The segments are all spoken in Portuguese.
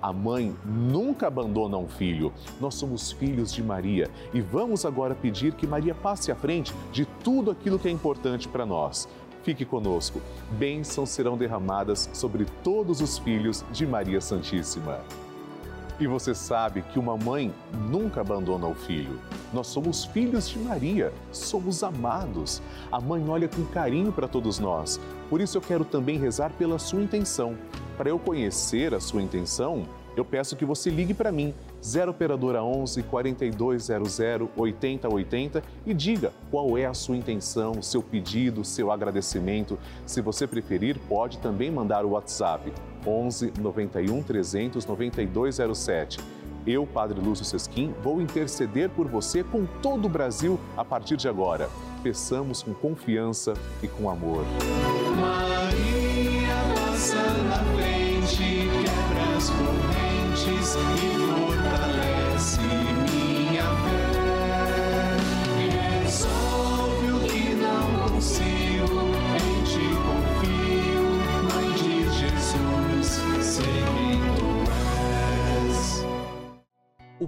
a mãe nunca abandona um filho. Nós somos filhos de Maria e vamos agora pedir que Maria passe à frente de tudo aquilo que é importante para nós. Fique conosco. Bênçãos serão derramadas sobre todos os filhos de Maria Santíssima. E você sabe que uma mãe nunca abandona o filho. Nós somos filhos de Maria, somos amados. A mãe olha com carinho para todos nós. Por isso eu quero também rezar pela sua intenção. Para eu conhecer a sua intenção, eu peço que você ligue para mim, 0 operadora 11 4200 8080 e diga qual é a sua intenção, seu pedido, seu agradecimento. Se você preferir, pode também mandar o WhatsApp 11 91 300 9207. Eu, Padre Lúcio Sesquim, vou interceder por você com todo o Brasil a partir de agora. Peçamos com confiança e com amor. Maria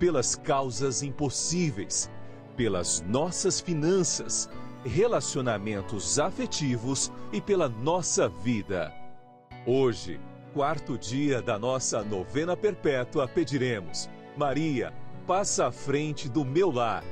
pelas causas impossíveis, pelas nossas finanças, relacionamentos afetivos e pela nossa vida. Hoje, quarto dia da nossa novena perpétua, pediremos: Maria, passa à frente do meu lar.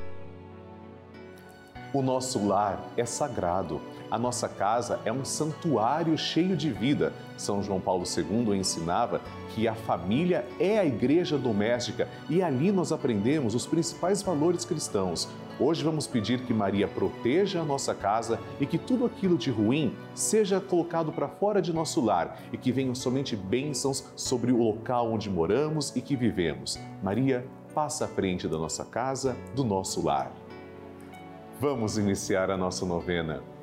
O nosso lar é sagrado. A nossa casa é um santuário cheio de vida. São João Paulo II ensinava que a família é a igreja doméstica e ali nós aprendemos os principais valores cristãos. Hoje vamos pedir que Maria proteja a nossa casa e que tudo aquilo de ruim seja colocado para fora de nosso lar e que venham somente bênçãos sobre o local onde moramos e que vivemos. Maria, passa à frente da nossa casa, do nosso lar. Vamos iniciar a nossa novena.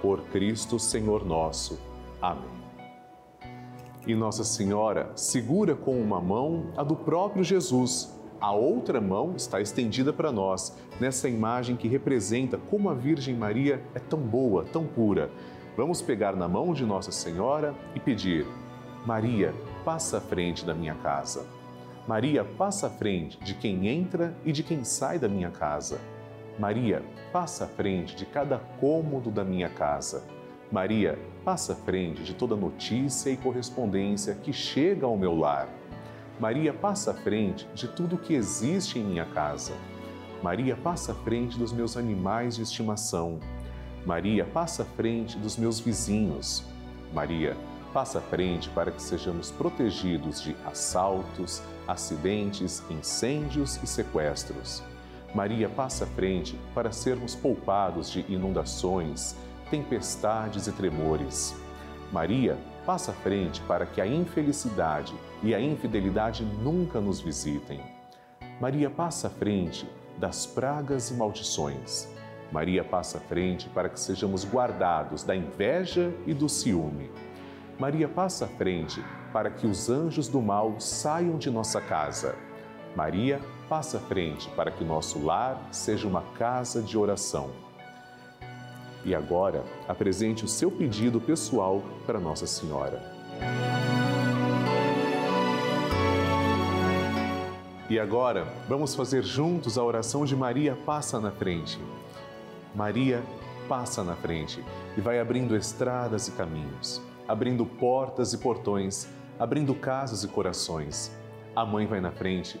Por Cristo, Senhor nosso. Amém. E Nossa Senhora segura com uma mão a do próprio Jesus. A outra mão está estendida para nós, nessa imagem que representa como a Virgem Maria é tão boa, tão pura. Vamos pegar na mão de Nossa Senhora e pedir: Maria, passa à frente da minha casa. Maria, passa à frente de quem entra e de quem sai da minha casa. Maria, passa à frente de cada cômodo da minha casa. Maria, passa à frente de toda notícia e correspondência que chega ao meu lar. Maria, passa à frente de tudo que existe em minha casa. Maria, passa à frente dos meus animais de estimação. Maria, passa à frente dos meus vizinhos. Maria, passa à frente para que sejamos protegidos de assaltos, acidentes, incêndios e sequestros. Maria passa à frente para sermos poupados de inundações, tempestades e tremores. Maria Passa à frente para que a infelicidade e a infidelidade nunca nos visitem. Maria passa à frente das pragas e maldições. Maria passa à frente para que sejamos guardados da inveja e do ciúme. Maria passa à frente para que os anjos do mal saiam de nossa casa. Maria passa à frente para que nosso lar seja uma casa de oração. E agora, apresente o seu pedido pessoal para Nossa Senhora. E agora, vamos fazer juntos a oração de Maria Passa na Frente. Maria passa na frente e vai abrindo estradas e caminhos, abrindo portas e portões, abrindo casas e corações. A mãe vai na frente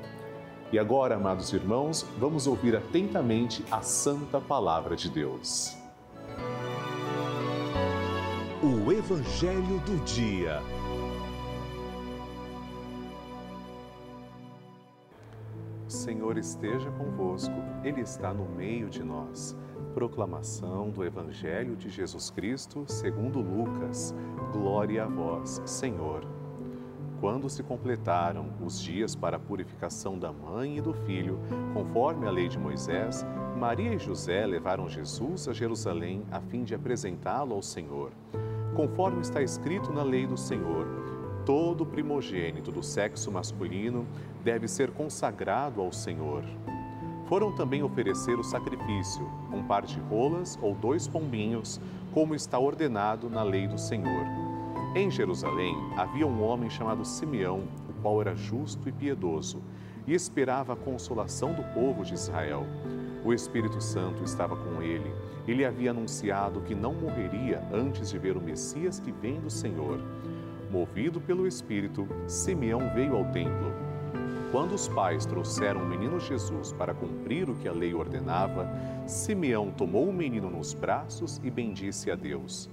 E agora, amados irmãos, vamos ouvir atentamente a santa palavra de Deus. O Evangelho do Dia. Senhor esteja convosco, Ele está no meio de nós. Proclamação do Evangelho de Jesus Cristo, segundo Lucas. Glória a vós, Senhor. Quando se completaram os dias para a purificação da mãe e do filho, conforme a lei de Moisés, Maria e José levaram Jesus a Jerusalém a fim de apresentá-lo ao Senhor. Conforme está escrito na lei do Senhor, todo primogênito do sexo masculino deve ser consagrado ao Senhor. Foram também oferecer o sacrifício, um par de rolas ou dois pombinhos, como está ordenado na lei do Senhor. Em Jerusalém havia um homem chamado Simeão, o qual era justo e piedoso, e esperava a consolação do povo de Israel. O Espírito Santo estava com ele e lhe havia anunciado que não morreria antes de ver o Messias que vem do Senhor. Movido pelo Espírito, Simeão veio ao templo. Quando os pais trouxeram o menino Jesus para cumprir o que a lei ordenava, Simeão tomou o menino nos braços e bendisse a Deus.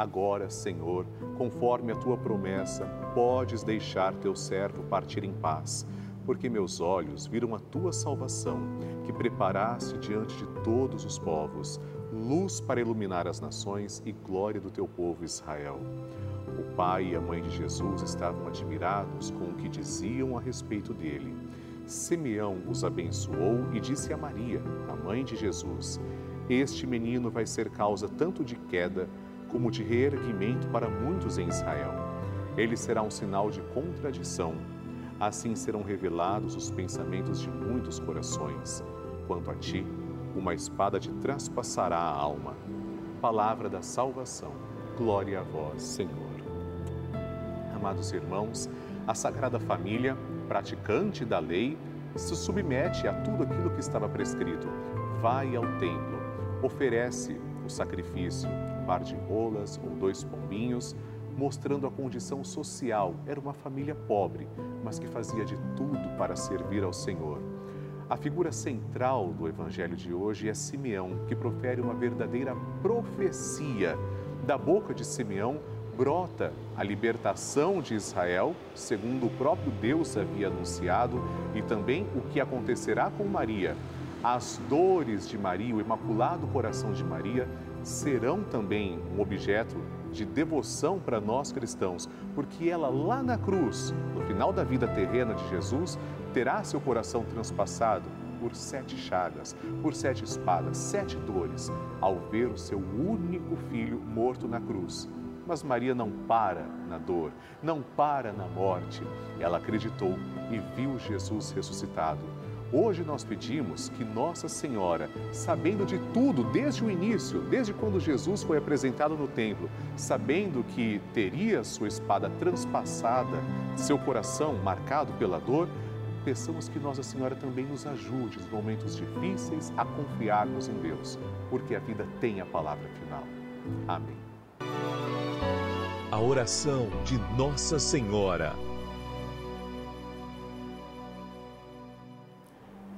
Agora, Senhor, conforme a tua promessa, podes deixar teu servo partir em paz, porque meus olhos viram a tua salvação, que preparaste diante de todos os povos, luz para iluminar as nações e glória do teu povo Israel. O pai e a mãe de Jesus estavam admirados com o que diziam a respeito dele. Simeão os abençoou e disse a Maria, a mãe de Jesus: Este menino vai ser causa tanto de queda como de reerguimento para muitos em Israel. Ele será um sinal de contradição. Assim serão revelados os pensamentos de muitos corações. Quanto a ti, uma espada te traspassará a alma. Palavra da salvação. Glória a vós, Senhor. Amados irmãos, a Sagrada Família, praticante da lei, se submete a tudo aquilo que estava prescrito. Vai ao templo, oferece o sacrifício, par de rolas ou dois pombinhos, mostrando a condição social. Era uma família pobre, mas que fazia de tudo para servir ao Senhor. A figura central do evangelho de hoje é Simeão, que profere uma verdadeira profecia. Da boca de Simeão brota a libertação de Israel, segundo o próprio Deus havia anunciado, e também o que acontecerá com Maria. As dores de Maria, o imaculado coração de Maria, serão também um objeto de devoção para nós cristãos, porque ela lá na cruz, no final da vida terrena de Jesus, terá seu coração transpassado por sete chagas, por sete espadas, sete dores, ao ver o seu único filho morto na cruz Mas Maria não para na dor, não para na morte. Ela acreditou e viu Jesus ressuscitado. Hoje nós pedimos que Nossa Senhora, sabendo de tudo desde o início, desde quando Jesus foi apresentado no templo, sabendo que teria sua espada transpassada, seu coração marcado pela dor, peçamos que Nossa Senhora também nos ajude nos momentos difíceis a confiarmos em Deus, porque a vida tem a palavra final. Amém. A oração de Nossa Senhora.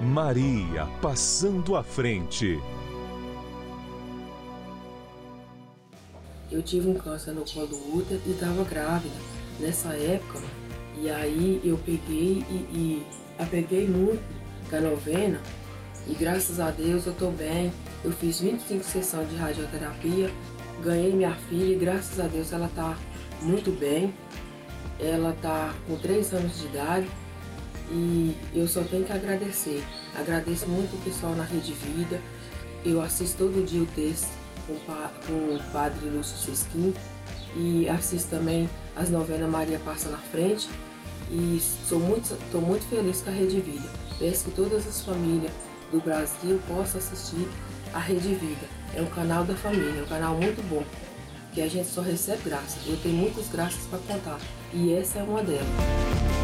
Maria passando à frente. Eu tive um câncer no colo do útero e estava grávida nessa época. E aí eu peguei e, e apeguei muito da novena. E graças a Deus eu estou bem. Eu fiz 25 sessões de radioterapia, ganhei minha filha e graças a Deus ela está muito bem. Ela está com 3 anos de idade e eu só tenho que agradecer. Agradeço muito o pessoal na Rede Vida. Eu assisto todo dia o texto com, com o Padre Lúcio Sesquim e assisto também as novenas Maria Passa na Frente. E estou muito, muito feliz com a Rede Vida. Peço que todas as famílias do Brasil possam assistir a Rede Vida. É um canal da família, é um canal muito bom, que a gente só recebe graça. Eu tenho muitas graças para contar e essa é uma delas.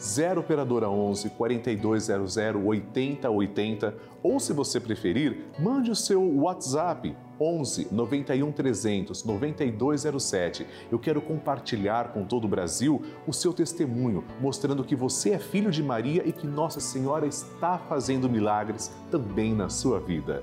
0 Operadora 11 4200 8080 ou, se você preferir, mande o seu WhatsApp 11 91 300 9207. Eu quero compartilhar com todo o Brasil o seu testemunho, mostrando que você é filho de Maria e que Nossa Senhora está fazendo milagres também na sua vida.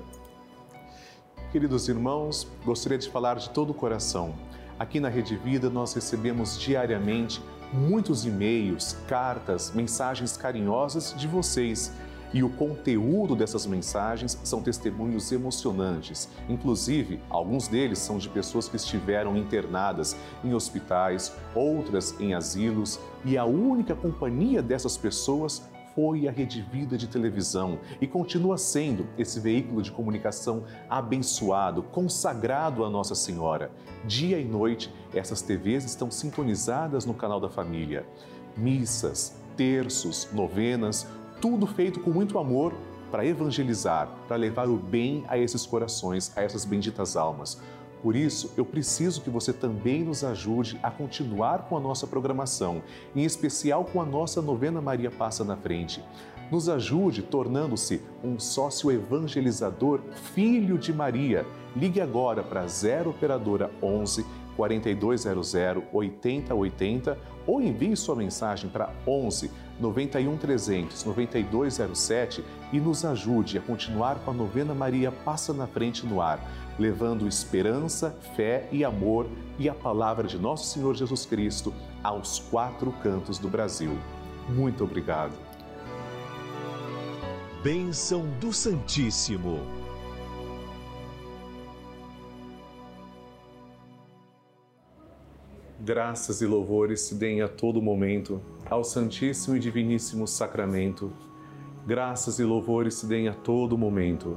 Queridos irmãos, gostaria de falar de todo o coração. Aqui na Rede Vida nós recebemos diariamente muitos e-mails, cartas, mensagens carinhosas de vocês. E o conteúdo dessas mensagens são testemunhos emocionantes. Inclusive, alguns deles são de pessoas que estiveram internadas em hospitais, outras em asilos, e a única companhia dessas pessoas foi a Rede Vida de televisão e continua sendo esse veículo de comunicação abençoado, consagrado a Nossa Senhora. Dia e noite, essas TVs estão sintonizadas no canal da família. Missas, terços, novenas, tudo feito com muito amor para evangelizar, para levar o bem a esses corações, a essas benditas almas. Por isso, eu preciso que você também nos ajude a continuar com a nossa programação, em especial com a nossa novena Maria Passa na Frente. Nos ajude tornando-se um sócio evangelizador, filho de Maria. Ligue agora para 0 Operadora 11 4200 8080 ou envie sua mensagem para 11 91 300 9207 e nos ajude a continuar com a novena Maria Passa na Frente no ar, levando esperança, fé e amor e a palavra de nosso Senhor Jesus Cristo aos quatro cantos do Brasil. Muito obrigado. Bênção do Santíssimo. Graças e louvores se deem a todo momento ao Santíssimo e Diviníssimo Sacramento. Graças e louvores se deem a todo momento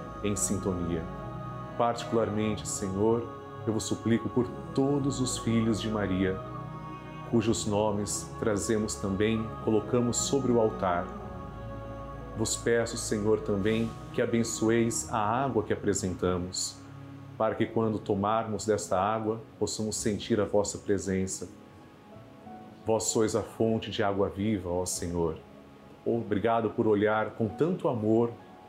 em sintonia. Particularmente, Senhor, eu vos suplico por todos os filhos de Maria, cujos nomes trazemos também, colocamos sobre o altar. Vos peço, Senhor, também que abençoeis a água que apresentamos, para que quando tomarmos desta água possamos sentir a vossa presença Vós sois a fonte de água viva, ó Senhor. Obrigado por olhar com tanto amor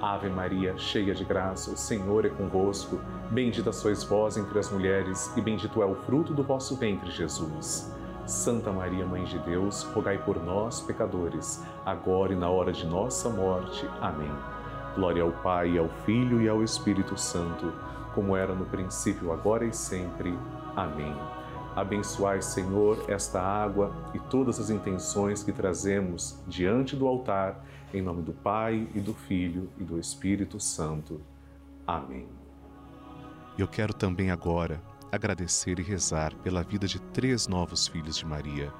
Ave Maria, cheia de graça, o Senhor é convosco. Bendita sois vós entre as mulheres, e bendito é o fruto do vosso ventre, Jesus. Santa Maria, Mãe de Deus, rogai por nós, pecadores, agora e na hora de nossa morte. Amém. Glória ao Pai, ao Filho e ao Espírito Santo, como era no princípio, agora e sempre. Amém. Abençoai, Senhor, esta água e todas as intenções que trazemos diante do altar, em nome do Pai e do Filho e do Espírito Santo. Amém. Eu quero também agora agradecer e rezar pela vida de três novos filhos de Maria,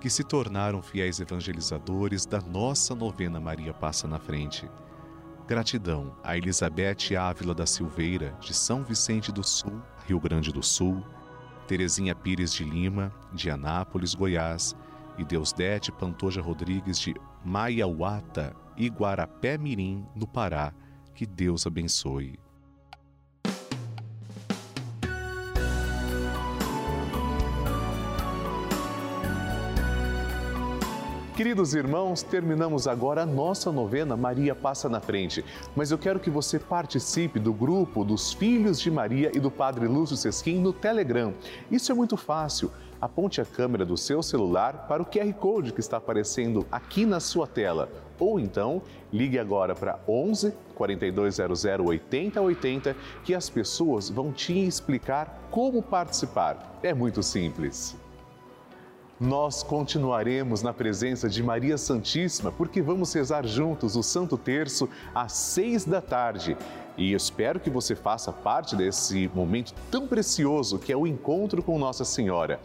que se tornaram fiéis evangelizadores da nossa novena Maria Passa na Frente. Gratidão a Elizabeth Ávila da Silveira, de São Vicente do Sul, Rio Grande do Sul, Terezinha Pires de Lima, de Anápolis, Goiás, e Deusdete Pantoja Rodrigues de Maiauata e Guarapé Mirim, no Pará. Que Deus abençoe. Queridos irmãos, terminamos agora a nossa novena Maria Passa na Frente. Mas eu quero que você participe do grupo dos Filhos de Maria e do Padre Lúcio Sesquim no Telegram. Isso é muito fácil. Aponte a câmera do seu celular para o QR Code que está aparecendo aqui na sua tela. Ou então, ligue agora para 11 4200 8080 que as pessoas vão te explicar como participar. É muito simples nós continuaremos na presença de Maria Santíssima, porque vamos rezar juntos o Santo Terço às seis da tarde. E espero que você faça parte desse momento tão precioso que é o encontro com Nossa Senhora.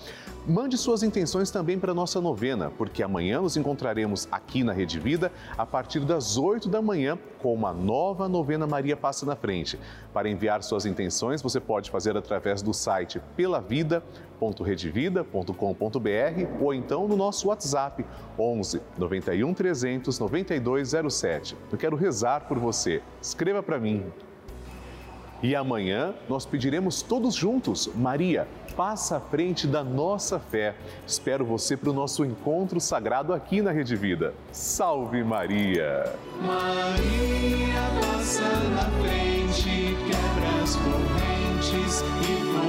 Mande suas intenções também para a nossa novena, porque amanhã nos encontraremos aqui na Rede Vida a partir das 8 da manhã com uma nova novena Maria Passa na Frente. Para enviar suas intenções, você pode fazer através do site pelavida.redevida.com.br ou então no nosso WhatsApp 11 91 300 9207. Eu quero rezar por você. Escreva para mim. E amanhã nós pediremos todos juntos: Maria, passa à frente da nossa fé. Espero você para o nosso encontro sagrado aqui na Rede Vida. Salve Maria! Maria passa na frente, quebra as correntes e